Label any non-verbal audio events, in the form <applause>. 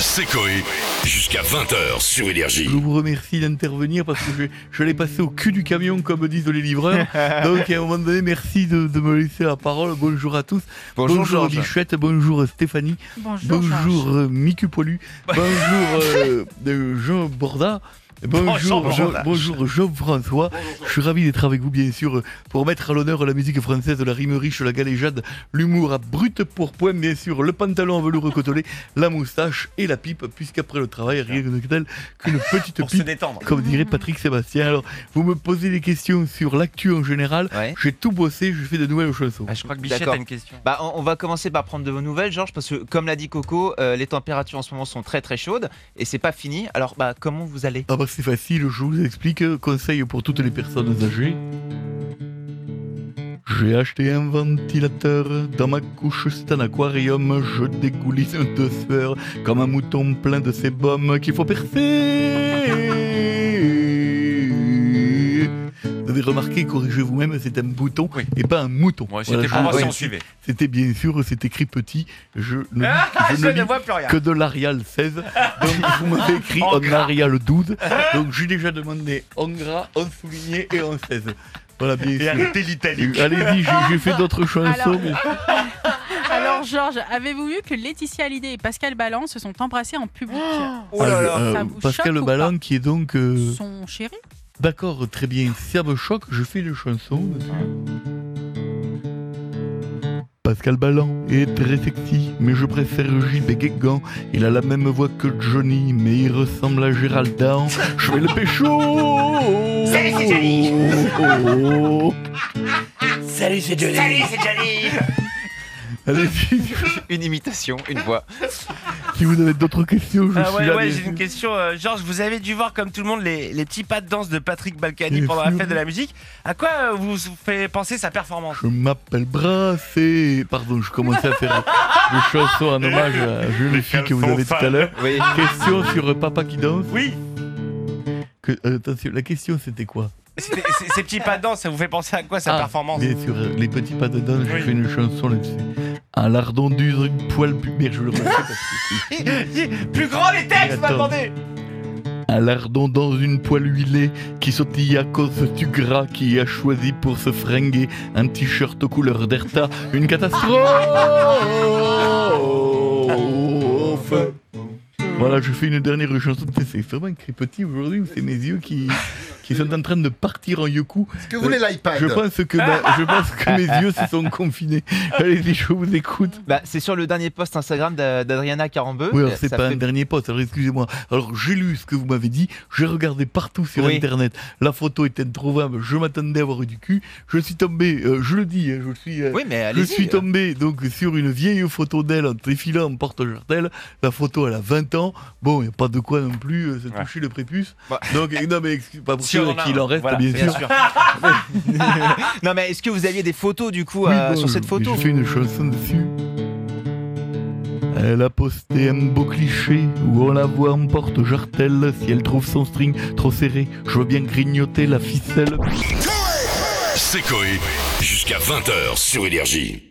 C'est Coé. Jusqu'à 20h sur Énergie. Je vous remercie d'intervenir parce que je, je l'ai passé au cul du camion, comme disent les livreurs. <laughs> Donc, à un moment donné, merci de, de me laisser la parole. Bonjour à tous. Bonjour, Georges. Bichette. Bonjour Stéphanie. Bonjour. Bonjour euh, Micu Poilu. <laughs> Bonjour euh, euh, Jean Borda. Bonjour, Bonjour, Jean- bonjour Jean-François. Je suis ravi d'être avec vous, bien sûr, pour mettre à l'honneur la musique française, la rime riche, la galéjade, l'humour à brut pour point, bien sûr, le pantalon en velours côtelé, la moustache et la pipe, puisqu'après le travail, rien de tel qu'une <laughs> petite Pour se pipe, détendre. comme dirait Patrick Sébastien. Alors, vous me posez des questions sur l'actu en général. Ouais. J'ai tout bossé, je fais de nouvelles chansons. Ah, je crois que Bichette a une question. Bah, on, on va commencer par prendre de vos nouvelles, Georges, parce que comme l'a dit Coco, euh, les températures en ce moment sont très très chaudes et c'est pas fini. Alors, bah, comment vous allez? Ah bah c'est facile, je vous explique, conseil pour toutes les personnes âgées. J'ai acheté un ventilateur, dans ma couche c'est un aquarium, je découlisse de sueur, comme un mouton plein de sébum qu'il faut percer. Avez remarqué, corrigez vous-même, c'est un bouton Oui. et pas un mouton. C'était pour si. C'était bien sûr, c'est écrit petit, je ne, <laughs> Ah, je je ne ne lis vois plus rien. que de l'Arial 16. Donc vous m'avez écrit En. Arial 12. Donc j'ai déjà demandé en gras, en souligné et en 16. Voilà, bien sûr. arrêtez l'italique. Euh, Allez-y, j'ai- fait d'autres chansons. Alors- mais- <laughs> Alors, Georges, avez-vous vu que Laetitia Hallyday et Pascal Ballan se sont embrassés en public? Oh là là. Euh, Ça vous Pascal choque ou Ballan qui est donc... euh, Son chéri? D'accord, très bien. Si ça me choque, je fais des chansons. dessus. Pascal Ballan est très sexy, mais je préfère JB Guégan. Il a la même voix que Johnny, mais il ressemble à Gérald Down. Je vais le pécho Salut, c'est Johnny. Oh. Salut, c'est Johnny. Salut, c'est Johnny. Allez-y, Une imitation, une voix. si vous avez d'autres questions, je Ah suis ouais, là. ouais, j'ai sûr. une question. euh, Georges, vous avez dû voir comme tout le monde les, les petits pas de danse de Patrick Balkany pendant la fête de la musique. À quoi euh, vous fait penser sa performance? Je m'appelle Brassé. Pardon, je commençais à faire des <laughs> chansons en hommage à jeune fille que vous avez tout à l'heure. Oui. Question sur Papa qui danse. Oui, Que- euh, attention, la question c'était quoi? Ces petits pas de danse, ça vous fait penser à quoi sa Ah, performance? Bien sûr, euh, les petits pas de danse, j'ai Oui. fait une chanson là-dessus. À l'ardon du poil pu... Merde, je le refais parce que <laughs> Plus grand les textes, m'a demandé. Un lardon dans une poêle huilée qui sautille à cause du gras qui a choisi pour se fringuer un t-shirt couleur d'Erta. Une catastrophe Voilà, je fais une dernière chanson. C'est- C'est vraiment écrit petit aujourd'hui ou c'est mes yeux qui, qui sont en train de partir en yoku Est-ce que vous voulez l'iPad Je pense que, ma- je pense que mes yeux se sont confinés. Allez-y, je vous écoute. Bah, c'est sur le dernier post Instagram d'A- d'Adriana Carambeu. Oui, alors c'est pas fait- un dernier poste, alors excusez-moi. Alors j'ai lu ce que vous m'avez dit, j'ai regardé partout sur Oui. internet, la photo était introuvable, je m'attendais à avoir eu du cul, je suis tombé, euh, je le dis, je suis... euh, Oui, mais je suis tombé donc sur une vieille photo d'elle en défilant en porte-jartel. La photo, elle a 20 ans. Bon, il n'y a pas de quoi non plus euh, se Ouais. toucher le prépuce. Bah. Donc, non, mais excuse- pas pour Si sûr qu'il en reste, Voilà, bien, Bien sûr. sûr. <laughs> non, mais est-ce que vous aviez des photos du coup Oui, euh, bon, sur cette photo J'ai fait une chanson dessus. Elle a posté un beau cliché où on la voit en porte-jartel. Si elle trouve son string trop serré, je veux bien grignoter la ficelle. C'est Coé. Jusqu'à 20h sur Énergie.